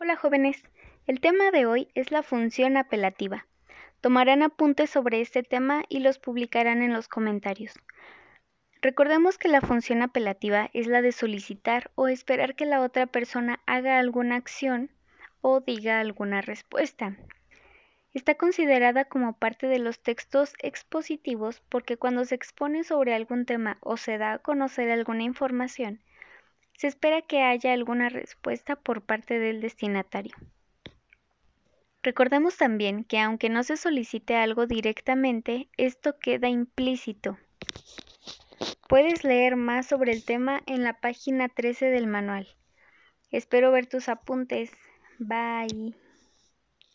Hola jóvenes, el tema de hoy es la función apelativa. Tomarán apuntes sobre este tema y los publicarán en los comentarios. Recordemos que la función apelativa es la de solicitar o esperar que la otra persona haga alguna acción o diga alguna respuesta. Está considerada como parte de los textos expositivos porque cuando se expone sobre algún tema o se da a conocer alguna información, se espera que haya alguna respuesta por parte del destinatario. Recordemos también que aunque no se solicite algo directamente, esto queda implícito. Puedes leer más sobre el tema en la página 13 del manual. Espero ver tus apuntes. Bye.